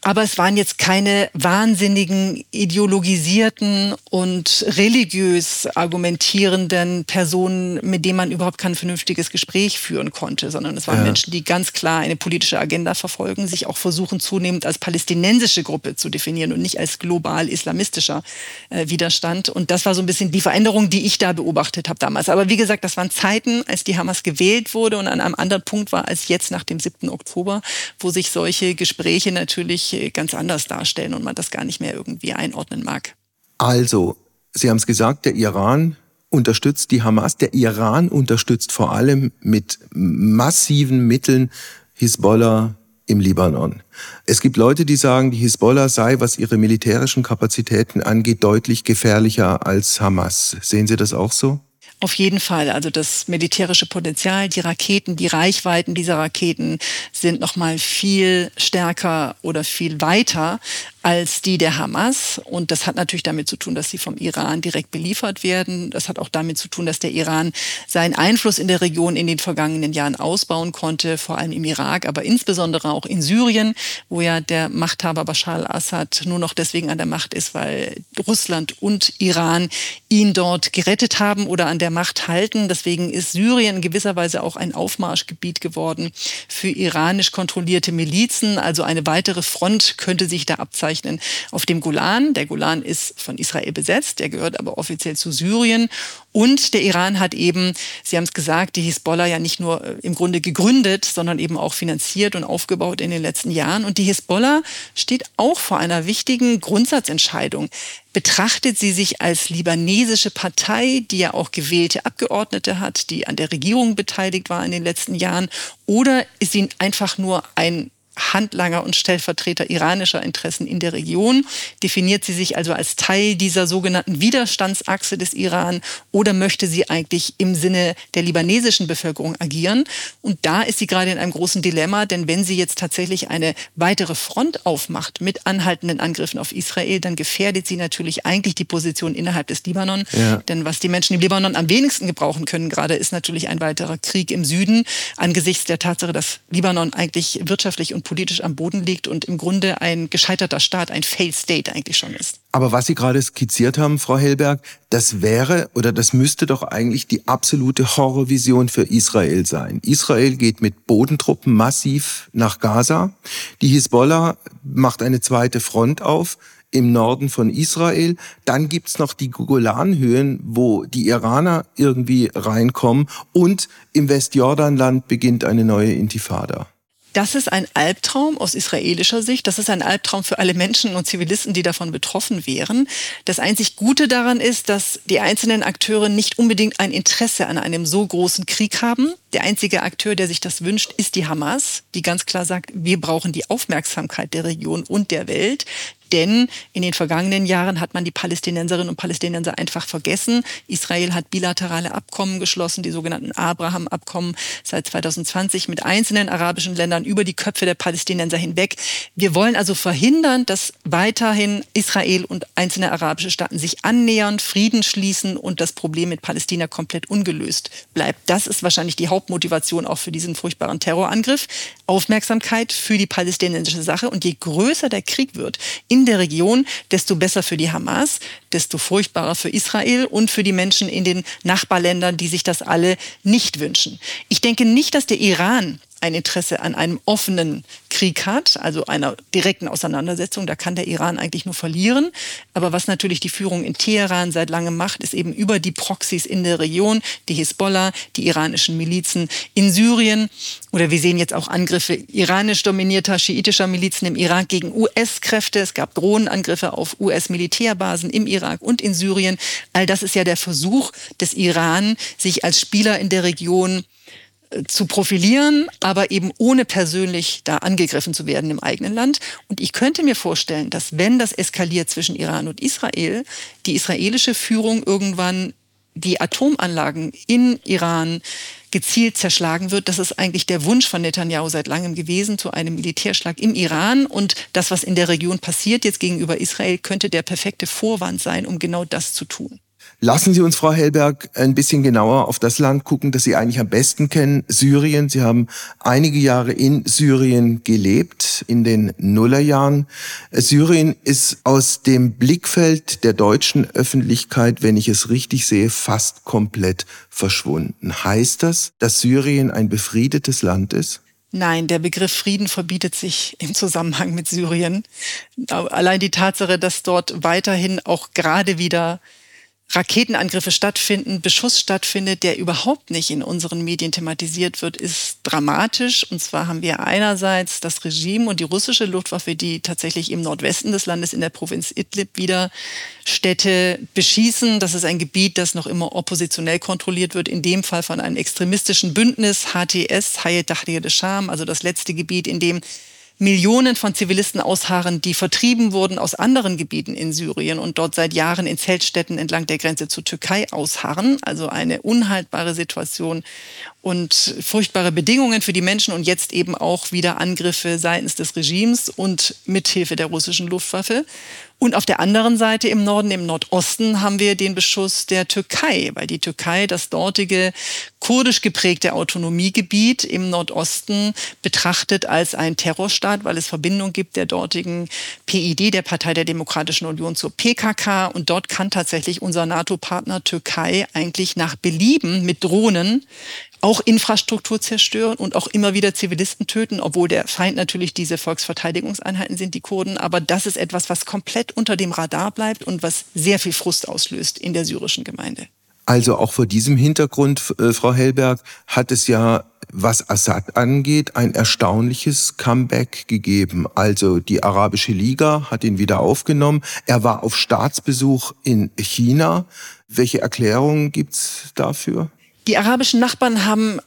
Aber es waren jetzt keine wahnsinnigen, ideologisierten und religiös argumentierenden Personen, mit denen man überhaupt kein vernünftiges Gespräch führen konnte, sondern es waren ja. Menschen, die ganz klar eine politische Agenda verfolgen, sich auch versuchen zunehmend als palästinensische Gruppe zu definieren und nicht als global islamistischer äh, Widerstand. Und das war so ein bisschen die Veränderung, die ich da beobachtet habe damals. Aber wie gesagt, das waren Zeiten, als die Hamas gewählt wurde und an einem anderen Punkt war als jetzt nach dem 7. Oktober, wo sich solche Gespräche natürlich ganz anders darstellen und man das gar nicht mehr irgendwie einordnen mag. Also, Sie haben es gesagt, der Iran unterstützt die Hamas. Der Iran unterstützt vor allem mit massiven Mitteln Hisbollah im Libanon. Es gibt Leute, die sagen, die Hisbollah sei, was ihre militärischen Kapazitäten angeht, deutlich gefährlicher als Hamas. Sehen Sie das auch so? Auf jeden Fall. Also das militärische Potenzial, die Raketen, die Reichweiten dieser Raketen sind noch mal viel stärker oder viel weiter als die der Hamas. Und das hat natürlich damit zu tun, dass sie vom Iran direkt beliefert werden. Das hat auch damit zu tun, dass der Iran seinen Einfluss in der Region in den vergangenen Jahren ausbauen konnte, vor allem im Irak, aber insbesondere auch in Syrien, wo ja der Machthaber Bashar al-Assad nur noch deswegen an der Macht ist, weil Russland und Iran ihn dort gerettet haben oder an der Macht halten. Deswegen ist Syrien in gewisser Weise auch ein Aufmarschgebiet geworden für iranisch kontrollierte Milizen. Also eine weitere Front könnte sich da abzeichnen bezeichnen, auf dem Golan. Der Golan ist von Israel besetzt, der gehört aber offiziell zu Syrien. Und der Iran hat eben, Sie haben es gesagt, die Hisbollah ja nicht nur äh, im Grunde gegründet, sondern eben auch finanziert und aufgebaut in den letzten Jahren. Und die Hisbollah steht auch vor einer wichtigen Grundsatzentscheidung. Betrachtet sie sich als libanesische Partei, die ja auch gewählte Abgeordnete hat, die an der Regierung beteiligt war in den letzten Jahren, oder ist sie einfach nur ein Handlanger und Stellvertreter iranischer Interessen in der Region. Definiert sie sich also als Teil dieser sogenannten Widerstandsachse des Iran oder möchte sie eigentlich im Sinne der libanesischen Bevölkerung agieren? Und da ist sie gerade in einem großen Dilemma, denn wenn sie jetzt tatsächlich eine weitere Front aufmacht mit anhaltenden Angriffen auf Israel, dann gefährdet sie natürlich eigentlich die Position innerhalb des Libanon. Ja. Denn was die Menschen im Libanon am wenigsten gebrauchen können gerade, ist natürlich ein weiterer Krieg im Süden angesichts der Tatsache, dass Libanon eigentlich wirtschaftlich und politisch am Boden liegt und im Grunde ein gescheiterter Staat, ein Failed State eigentlich schon ist. Aber was Sie gerade skizziert haben, Frau Hellberg, das wäre oder das müsste doch eigentlich die absolute Horrorvision für Israel sein. Israel geht mit Bodentruppen massiv nach Gaza. Die Hisbollah macht eine zweite Front auf im Norden von Israel. Dann gibt's noch die Golanhöhen, wo die Iraner irgendwie reinkommen. Und im Westjordanland beginnt eine neue Intifada. Das ist ein Albtraum aus israelischer Sicht. Das ist ein Albtraum für alle Menschen und Zivilisten, die davon betroffen wären. Das einzig Gute daran ist, dass die einzelnen Akteure nicht unbedingt ein Interesse an einem so großen Krieg haben. Der einzige Akteur, der sich das wünscht, ist die Hamas, die ganz klar sagt, wir brauchen die Aufmerksamkeit der Region und der Welt. Denn in den vergangenen Jahren hat man die Palästinenserinnen und Palästinenser einfach vergessen. Israel hat bilaterale Abkommen geschlossen, die sogenannten Abraham-Abkommen seit 2020 mit einzelnen arabischen Ländern über die Köpfe der Palästinenser hinweg. Wir wollen also verhindern, dass weiterhin Israel und einzelne arabische Staaten sich annähern, Frieden schließen und das Problem mit Palästina komplett ungelöst bleibt. Das ist wahrscheinlich die Hauptmotivation auch für diesen furchtbaren Terrorangriff. Aufmerksamkeit für die palästinensische Sache. Und je größer der Krieg wird in in der Region, desto besser für die Hamas, desto furchtbarer für Israel und für die Menschen in den Nachbarländern, die sich das alle nicht wünschen. Ich denke nicht, dass der Iran ein Interesse an einem offenen Krieg hat, also einer direkten Auseinandersetzung. Da kann der Iran eigentlich nur verlieren. Aber was natürlich die Führung in Teheran seit langem macht, ist eben über die Proxys in der Region, die Hisbollah, die iranischen Milizen in Syrien oder wir sehen jetzt auch Angriffe iranisch dominierter schiitischer Milizen im Irak gegen US-Kräfte. Es gab Drohnenangriffe auf US-Militärbasen im Irak und in Syrien. All das ist ja der Versuch des Iran, sich als Spieler in der Region zu profilieren, aber eben ohne persönlich da angegriffen zu werden im eigenen Land. Und ich könnte mir vorstellen, dass wenn das eskaliert zwischen Iran und Israel, die israelische Führung irgendwann die Atomanlagen in Iran gezielt zerschlagen wird. Das ist eigentlich der Wunsch von Netanyahu seit langem gewesen zu einem Militärschlag im Iran. Und das, was in der Region passiert jetzt gegenüber Israel, könnte der perfekte Vorwand sein, um genau das zu tun. Lassen Sie uns, Frau Hellberg, ein bisschen genauer auf das Land gucken, das Sie eigentlich am besten kennen, Syrien. Sie haben einige Jahre in Syrien gelebt, in den Nullerjahren. Syrien ist aus dem Blickfeld der deutschen Öffentlichkeit, wenn ich es richtig sehe, fast komplett verschwunden. Heißt das, dass Syrien ein befriedetes Land ist? Nein, der Begriff Frieden verbietet sich im Zusammenhang mit Syrien. Allein die Tatsache, dass dort weiterhin auch gerade wieder Raketenangriffe stattfinden, Beschuss stattfindet, der überhaupt nicht in unseren Medien thematisiert wird, ist dramatisch. Und zwar haben wir einerseits das Regime und die russische Luftwaffe, die tatsächlich im Nordwesten des Landes in der Provinz Idlib wieder Städte beschießen. Das ist ein Gebiet, das noch immer oppositionell kontrolliert wird, in dem Fall von einem extremistischen Bündnis, HTS, Hayat Tahrir al-Sham, also das letzte Gebiet, in dem Millionen von Zivilisten ausharren, die vertrieben wurden aus anderen Gebieten in Syrien und dort seit Jahren in Zeltstätten entlang der Grenze zur Türkei ausharren. Also eine unhaltbare Situation und furchtbare Bedingungen für die Menschen und jetzt eben auch wieder Angriffe seitens des Regimes und mithilfe der russischen Luftwaffe. Und auf der anderen Seite im Norden, im Nordosten, haben wir den Beschuss der Türkei, weil die Türkei das dortige kurdisch geprägte Autonomiegebiet im Nordosten betrachtet als ein Terrorstaat, weil es Verbindung gibt der dortigen PID, der Partei der Demokratischen Union, zur PKK. Und dort kann tatsächlich unser NATO-Partner Türkei eigentlich nach Belieben mit Drohnen auch Infrastruktur zerstören und auch immer wieder Zivilisten töten, obwohl der Feind natürlich diese Volksverteidigungseinheiten sind, die Kurden. Aber das ist etwas, was komplett unter dem Radar bleibt und was sehr viel Frust auslöst in der syrischen Gemeinde. Also auch vor diesem Hintergrund, äh, Frau Hellberg, hat es ja, was Assad angeht, ein erstaunliches Comeback gegeben. Also die Arabische Liga hat ihn wieder aufgenommen. Er war auf Staatsbesuch in China. Welche Erklärungen gibt's dafür? Die arabischen Nachbarn haben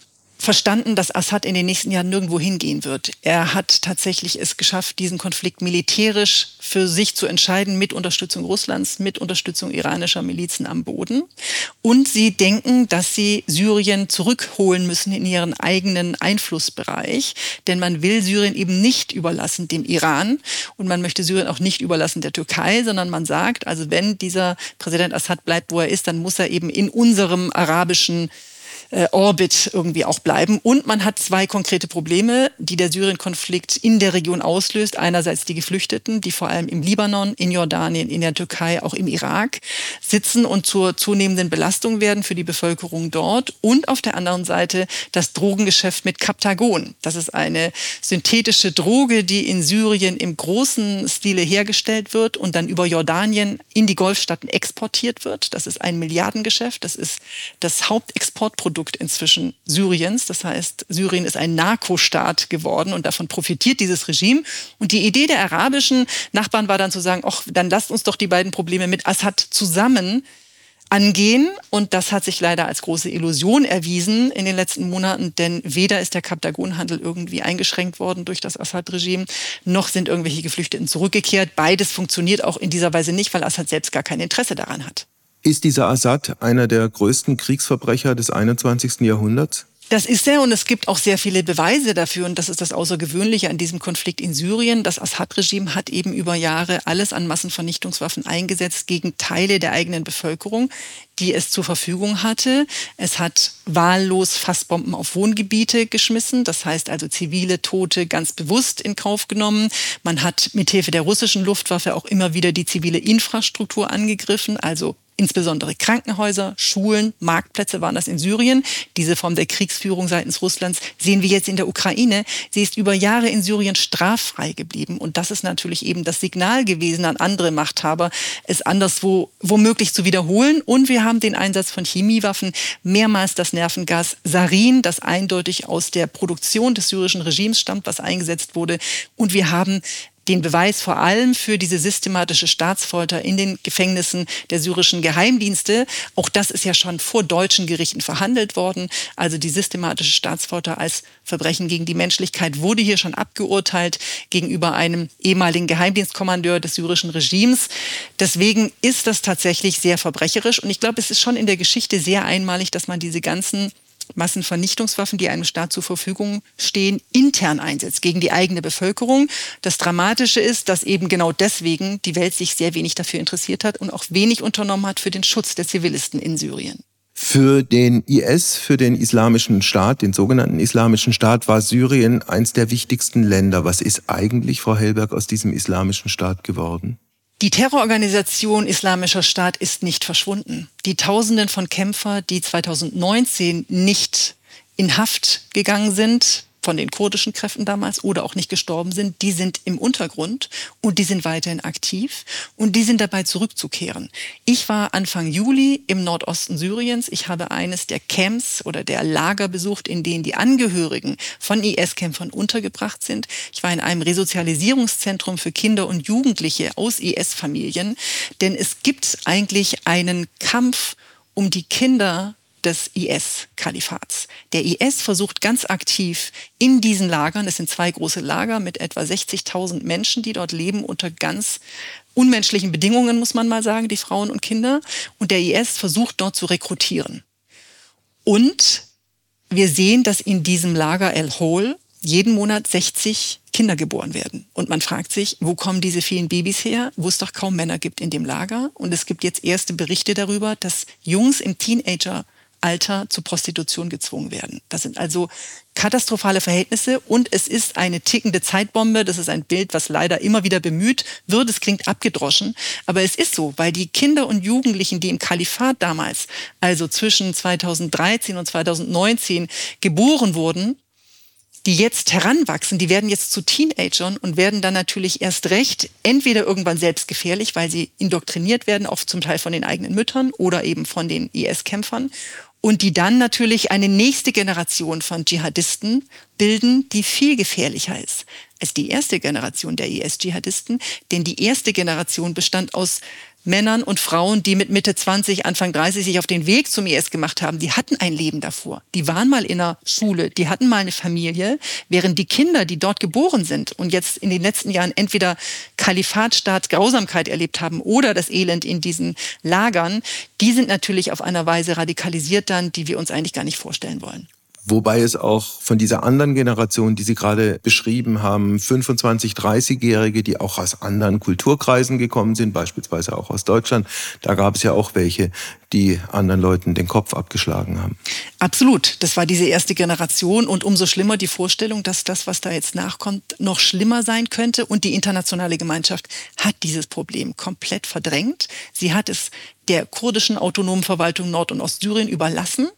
verstanden, dass Assad in den nächsten Jahren nirgendwo hingehen wird. Er hat tatsächlich es geschafft, diesen Konflikt militärisch für sich zu entscheiden, mit Unterstützung Russlands, mit Unterstützung iranischer Milizen am Boden. Und sie denken, dass sie Syrien zurückholen müssen in ihren eigenen Einflussbereich. Denn man will Syrien eben nicht überlassen dem Iran und man möchte Syrien auch nicht überlassen der Türkei, sondern man sagt, also wenn dieser Präsident Assad bleibt, wo er ist, dann muss er eben in unserem arabischen äh, Orbit irgendwie auch bleiben. Und man hat zwei konkrete Probleme, die der Syrien-Konflikt in der Region auslöst. Einerseits die Geflüchteten, die vor allem im Libanon, in Jordanien, in der Türkei, auch im Irak sitzen und zur zunehmenden Belastung werden für die Bevölkerung dort. Und auf der anderen Seite das Drogengeschäft mit Kaptagon. Das ist eine synthetische Droge, die in Syrien im großen Stile hergestellt wird und dann über Jordanien in die Golfstaaten exportiert wird. Das ist ein Milliardengeschäft. Das ist das Hauptexportprodukt Produkt inzwischen Syriens. Das heißt, Syrien ist ein Narkostaat geworden und davon profitiert dieses Regime. Und die Idee der arabischen Nachbarn war dann zu sagen, ach, dann lasst uns doch die beiden Probleme mit Assad zusammen angehen. Und das hat sich leider als große Illusion erwiesen in den letzten Monaten, denn weder ist der Kaptagonhandel irgendwie eingeschränkt worden durch das Assad-Regime, noch sind irgendwelche Geflüchteten zurückgekehrt. Beides funktioniert auch in dieser Weise nicht, weil Assad selbst gar kein Interesse daran hat. Ist dieser Assad einer der größten Kriegsverbrecher des 21. Jahrhunderts? Das ist er und es gibt auch sehr viele Beweise dafür und das ist das Außergewöhnliche an diesem Konflikt in Syrien. Das Assad-Regime hat eben über Jahre alles an Massenvernichtungswaffen eingesetzt gegen Teile der eigenen Bevölkerung, die es zur Verfügung hatte. Es hat wahllos Fassbomben auf Wohngebiete geschmissen, das heißt also zivile Tote ganz bewusst in Kauf genommen. Man hat mithilfe der russischen Luftwaffe auch immer wieder die zivile Infrastruktur angegriffen, also Insbesondere Krankenhäuser, Schulen, Marktplätze waren das in Syrien. Diese Form der Kriegsführung seitens Russlands sehen wir jetzt in der Ukraine. Sie ist über Jahre in Syrien straffrei geblieben. Und das ist natürlich eben das Signal gewesen an andere Machthaber, es anderswo womöglich zu wiederholen. Und wir haben den Einsatz von Chemiewaffen, mehrmals das Nervengas Sarin, das eindeutig aus der Produktion des syrischen Regimes stammt, was eingesetzt wurde. Und wir haben den Beweis vor allem für diese systematische Staatsfolter in den Gefängnissen der syrischen Geheimdienste. Auch das ist ja schon vor deutschen Gerichten verhandelt worden. Also die systematische Staatsfolter als Verbrechen gegen die Menschlichkeit wurde hier schon abgeurteilt gegenüber einem ehemaligen Geheimdienstkommandeur des syrischen Regimes. Deswegen ist das tatsächlich sehr verbrecherisch. Und ich glaube, es ist schon in der Geschichte sehr einmalig, dass man diese ganzen Massenvernichtungswaffen, die einem Staat zur Verfügung stehen, intern einsetzt gegen die eigene Bevölkerung. Das Dramatische ist, dass eben genau deswegen die Welt sich sehr wenig dafür interessiert hat und auch wenig unternommen hat für den Schutz der Zivilisten in Syrien. Für den IS, für den Islamischen Staat, den sogenannten Islamischen Staat, war Syrien eins der wichtigsten Länder. Was ist eigentlich, Frau Hellberg, aus diesem Islamischen Staat geworden? Die Terrororganisation Islamischer Staat ist nicht verschwunden. Die Tausenden von Kämpfer, die 2019 nicht in Haft gegangen sind, von den kurdischen Kräften damals oder auch nicht gestorben sind, die sind im Untergrund und die sind weiterhin aktiv und die sind dabei zurückzukehren. Ich war Anfang Juli im Nordosten Syriens. Ich habe eines der Camps oder der Lager besucht, in denen die Angehörigen von IS-Kämpfern untergebracht sind. Ich war in einem Resozialisierungszentrum für Kinder und Jugendliche aus IS-Familien, denn es gibt eigentlich einen Kampf um die Kinder des IS-Kalifats. Der IS versucht ganz aktiv in diesen Lagern, es sind zwei große Lager mit etwa 60.000 Menschen, die dort leben unter ganz unmenschlichen Bedingungen, muss man mal sagen, die Frauen und Kinder. Und der IS versucht dort zu rekrutieren. Und wir sehen, dass in diesem Lager El Hol jeden Monat 60 Kinder geboren werden. Und man fragt sich, wo kommen diese vielen Babys her, wo es doch kaum Männer gibt in dem Lager. Und es gibt jetzt erste Berichte darüber, dass Jungs im Teenager Alter zur Prostitution gezwungen werden. Das sind also katastrophale Verhältnisse und es ist eine tickende Zeitbombe. Das ist ein Bild, was leider immer wieder bemüht wird. Es klingt abgedroschen, aber es ist so, weil die Kinder und Jugendlichen, die im Kalifat damals, also zwischen 2013 und 2019 geboren wurden, die jetzt heranwachsen, die werden jetzt zu Teenagern und werden dann natürlich erst recht entweder irgendwann selbst gefährlich, weil sie indoktriniert werden, oft zum Teil von den eigenen Müttern oder eben von den IS-Kämpfern und die dann natürlich eine nächste Generation von Dschihadisten bilden, die viel gefährlicher ist als die erste Generation der IS-Dschihadisten. Denn die erste Generation bestand aus Männern und Frauen, die mit Mitte 20, Anfang 30 sich auf den Weg zum IS gemacht haben, die hatten ein Leben davor. Die waren mal in einer Schule, die hatten mal eine Familie, während die Kinder, die dort geboren sind und jetzt in den letzten Jahren entweder Kalifatstaat, Grausamkeit erlebt haben oder das Elend in diesen Lagern, die sind natürlich auf einer Weise radikalisiert dann, die wir uns eigentlich gar nicht vorstellen wollen. Wobei es auch von dieser anderen Generation, die Sie gerade beschrieben haben, 25, 30-Jährige, die auch aus anderen Kulturkreisen gekommen sind, beispielsweise auch aus Deutschland, da gab es ja auch welche, die anderen Leuten den Kopf abgeschlagen haben. Absolut. Das war diese erste Generation und umso schlimmer die Vorstellung, dass das, was da jetzt nachkommt, noch schlimmer sein könnte. Und die internationale Gemeinschaft hat dieses Problem komplett verdrängt. Sie hat es der kurdischen autonomen Verwaltung Nord- und Ostsyrien überlassen.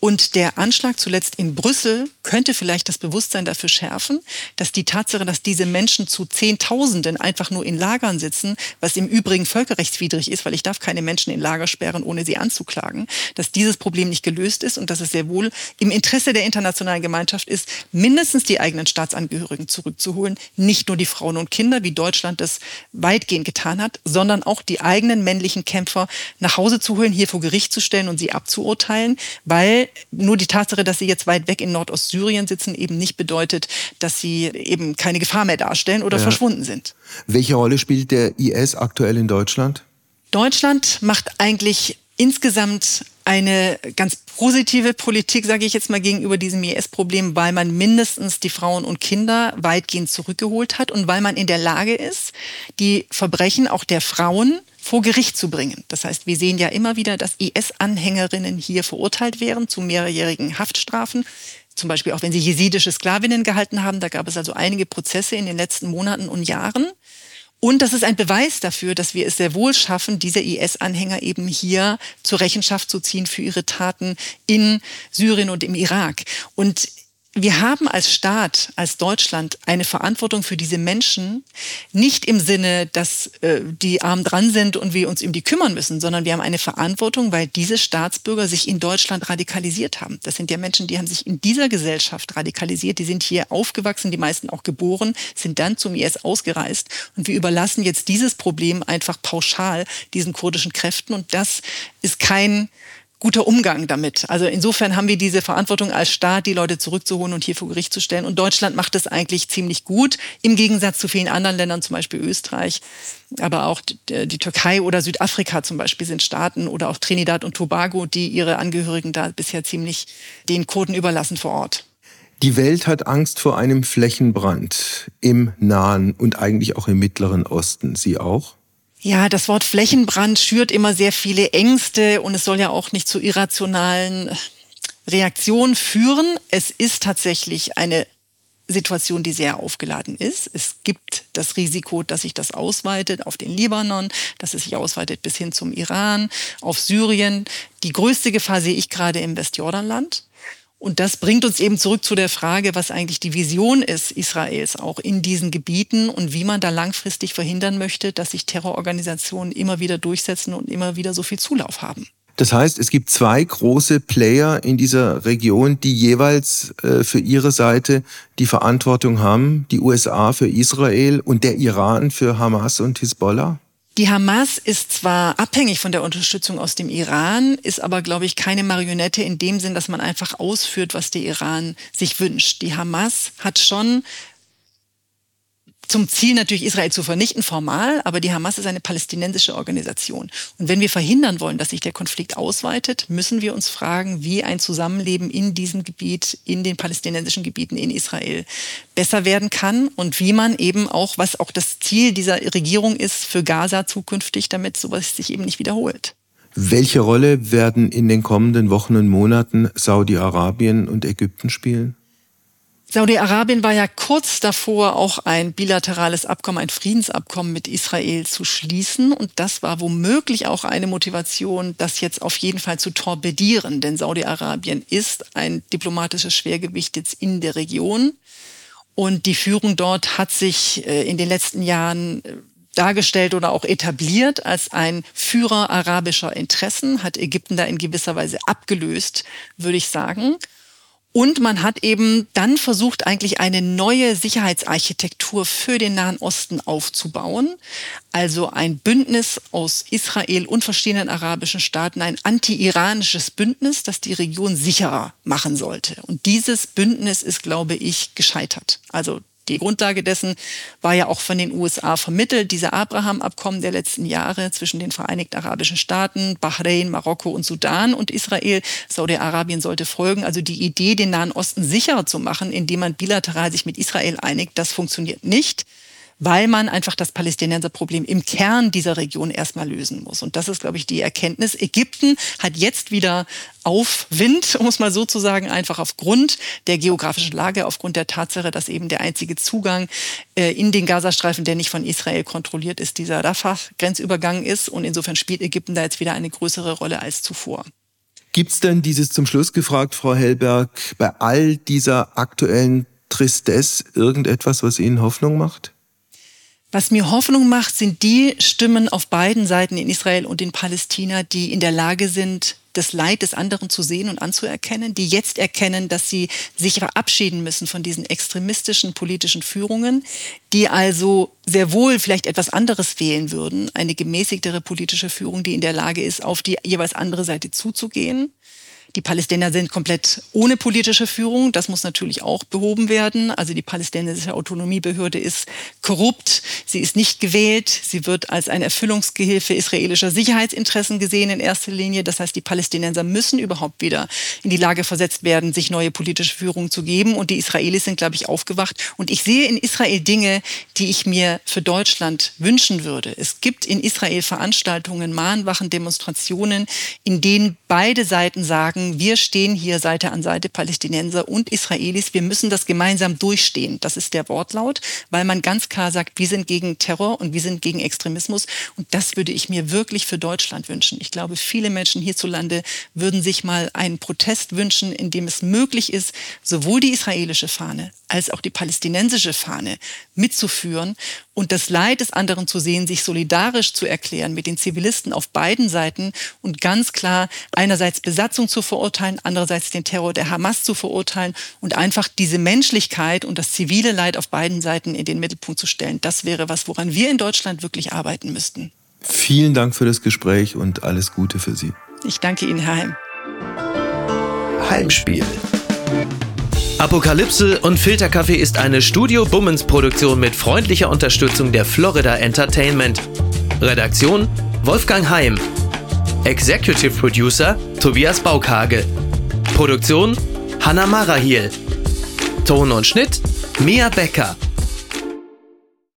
Und der Anschlag zuletzt in Brüssel könnte vielleicht das Bewusstsein dafür schärfen, dass die Tatsache, dass diese Menschen zu Zehntausenden einfach nur in Lagern sitzen, was im Übrigen völkerrechtswidrig ist, weil ich darf keine Menschen in Lager sperren, ohne sie anzuklagen, dass dieses Problem nicht gelöst ist und dass es sehr wohl im Interesse der internationalen Gemeinschaft ist, mindestens die eigenen Staatsangehörigen zurückzuholen, nicht nur die Frauen und Kinder, wie Deutschland das weitgehend getan hat, sondern auch die eigenen männlichen Kämpfer nach Hause zu holen, hier vor Gericht zu stellen und sie abzuurteilen, weil nur die Tatsache, dass sie jetzt weit weg in Nordostsyrien sitzen, eben nicht bedeutet, dass sie eben keine Gefahr mehr darstellen oder ja. verschwunden sind. Welche Rolle spielt der IS aktuell in Deutschland? Deutschland macht eigentlich insgesamt eine ganz positive Politik, sage ich jetzt mal, gegenüber diesem IS-Problem, weil man mindestens die Frauen und Kinder weitgehend zurückgeholt hat und weil man in der Lage ist, die Verbrechen auch der Frauen vor Gericht zu bringen. Das heißt, wir sehen ja immer wieder, dass IS-Anhängerinnen hier verurteilt wären zu mehrjährigen Haftstrafen. Zum Beispiel auch wenn sie jesidische Sklavinnen gehalten haben. Da gab es also einige Prozesse in den letzten Monaten und Jahren. Und das ist ein Beweis dafür, dass wir es sehr wohl schaffen, diese IS-Anhänger eben hier zur Rechenschaft zu ziehen für ihre Taten in Syrien und im Irak. Und wir haben als Staat, als Deutschland eine Verantwortung für diese Menschen, nicht im Sinne, dass äh, die arm dran sind und wir uns um die kümmern müssen, sondern wir haben eine Verantwortung, weil diese Staatsbürger sich in Deutschland radikalisiert haben. Das sind ja Menschen, die haben sich in dieser Gesellschaft radikalisiert, die sind hier aufgewachsen, die meisten auch geboren, sind dann zum IS ausgereist. Und wir überlassen jetzt dieses Problem einfach pauschal diesen kurdischen Kräften. Und das ist kein guter Umgang damit. Also insofern haben wir diese Verantwortung als Staat, die Leute zurückzuholen und hier vor Gericht zu stellen. Und Deutschland macht das eigentlich ziemlich gut, im Gegensatz zu vielen anderen Ländern, zum Beispiel Österreich, aber auch die Türkei oder Südafrika zum Beispiel sind Staaten oder auch Trinidad und Tobago, die ihre Angehörigen da bisher ziemlich den Kurden überlassen vor Ort. Die Welt hat Angst vor einem Flächenbrand im Nahen und eigentlich auch im Mittleren Osten. Sie auch? Ja, das Wort Flächenbrand schürt immer sehr viele Ängste und es soll ja auch nicht zu irrationalen Reaktionen führen. Es ist tatsächlich eine Situation, die sehr aufgeladen ist. Es gibt das Risiko, dass sich das ausweitet auf den Libanon, dass es sich ausweitet bis hin zum Iran, auf Syrien. Die größte Gefahr sehe ich gerade im Westjordanland. Und das bringt uns eben zurück zu der Frage, was eigentlich die Vision ist Israels auch in diesen Gebieten und wie man da langfristig verhindern möchte, dass sich Terrororganisationen immer wieder durchsetzen und immer wieder so viel Zulauf haben. Das heißt, es gibt zwei große Player in dieser Region, die jeweils äh, für ihre Seite die Verantwortung haben. Die USA für Israel und der Iran für Hamas und Hisbollah. Die Hamas ist zwar abhängig von der Unterstützung aus dem Iran, ist aber, glaube ich, keine Marionette in dem Sinn, dass man einfach ausführt, was der Iran sich wünscht. Die Hamas hat schon zum Ziel natürlich Israel zu vernichten, formal, aber die Hamas ist eine palästinensische Organisation. Und wenn wir verhindern wollen, dass sich der Konflikt ausweitet, müssen wir uns fragen, wie ein Zusammenleben in diesem Gebiet, in den palästinensischen Gebieten in Israel besser werden kann und wie man eben auch, was auch das Ziel dieser Regierung ist für Gaza zukünftig, damit sowas sich eben nicht wiederholt. Welche Rolle werden in den kommenden Wochen und Monaten Saudi-Arabien und Ägypten spielen? Saudi-Arabien war ja kurz davor, auch ein bilaterales Abkommen, ein Friedensabkommen mit Israel zu schließen. Und das war womöglich auch eine Motivation, das jetzt auf jeden Fall zu torpedieren. Denn Saudi-Arabien ist ein diplomatisches Schwergewicht jetzt in der Region. Und die Führung dort hat sich äh, in den letzten Jahren äh, dargestellt oder auch etabliert als ein Führer arabischer Interessen, hat Ägypten da in gewisser Weise abgelöst, würde ich sagen. Und man hat eben dann versucht, eigentlich eine neue Sicherheitsarchitektur für den Nahen Osten aufzubauen. Also ein Bündnis aus Israel und verschiedenen arabischen Staaten, ein anti-iranisches Bündnis, das die Region sicherer machen sollte. Und dieses Bündnis ist, glaube ich, gescheitert. Also die Grundlage dessen war ja auch von den USA vermittelt, diese Abraham-Abkommen der letzten Jahre zwischen den Vereinigten Arabischen Staaten, Bahrain, Marokko und Sudan und Israel. Saudi-Arabien sollte folgen. Also die Idee, den Nahen Osten sicherer zu machen, indem man bilateral sich mit Israel einigt, das funktioniert nicht weil man einfach das Palästinenserproblem im Kern dieser Region erstmal lösen muss. Und das ist, glaube ich, die Erkenntnis. Ägypten hat jetzt wieder Aufwind, um es mal so zu sagen, einfach aufgrund der geografischen Lage, aufgrund der Tatsache, dass eben der einzige Zugang äh, in den Gazastreifen, der nicht von Israel kontrolliert ist, dieser Rafah-Grenzübergang ist. Und insofern spielt Ägypten da jetzt wieder eine größere Rolle als zuvor. Gibt es denn dieses zum Schluss gefragt, Frau Hellberg, bei all dieser aktuellen Tristesse irgendetwas, was Ihnen Hoffnung macht? Was mir Hoffnung macht, sind die Stimmen auf beiden Seiten in Israel und in Palästina, die in der Lage sind, das Leid des anderen zu sehen und anzuerkennen, die jetzt erkennen, dass sie sich verabschieden müssen von diesen extremistischen politischen Führungen, die also sehr wohl vielleicht etwas anderes wählen würden, eine gemäßigtere politische Führung, die in der Lage ist, auf die jeweils andere Seite zuzugehen die Palästinenser sind komplett ohne politische Führung. Das muss natürlich auch behoben werden. Also die palästinensische Autonomiebehörde ist korrupt. Sie ist nicht gewählt. Sie wird als eine Erfüllungsgehilfe israelischer Sicherheitsinteressen gesehen in erster Linie. Das heißt, die Palästinenser müssen überhaupt wieder in die Lage versetzt werden, sich neue politische Führung zu geben. Und die Israelis sind, glaube ich, aufgewacht. Und ich sehe in Israel Dinge, die ich mir für Deutschland wünschen würde. Es gibt in Israel Veranstaltungen, Mahnwachen, Demonstrationen, in denen beide Seiten sagen, sagen, wir stehen hier Seite an Seite, Palästinenser und Israelis. Wir müssen das gemeinsam durchstehen. Das ist der Wortlaut, weil man ganz klar sagt, wir sind gegen Terror und wir sind gegen Extremismus. Und das würde ich mir wirklich für Deutschland wünschen. Ich glaube, viele Menschen hierzulande würden sich mal einen Protest wünschen, in dem es möglich ist, sowohl die israelische Fahne als auch die palästinensische Fahne mitzuführen und das Leid des anderen zu sehen, sich solidarisch zu erklären mit den Zivilisten auf beiden Seiten und ganz klar einerseits Besatzung zu verurteilen, andererseits den Terror der Hamas zu verurteilen und einfach diese Menschlichkeit und das zivile Leid auf beiden Seiten in den Mittelpunkt zu stellen. Das wäre was, woran wir in Deutschland wirklich arbeiten müssten. Vielen Dank für das Gespräch und alles Gute für Sie. Ich danke Ihnen, Herr Heim. Heimspiel. Apokalypse und Filterkaffee ist eine Studio Bummens Produktion mit freundlicher Unterstützung der Florida Entertainment. Redaktion Wolfgang Heim. Executive Producer Tobias Baukhage. Produktion Hanna Marahiel. Ton und Schnitt Mia Becker.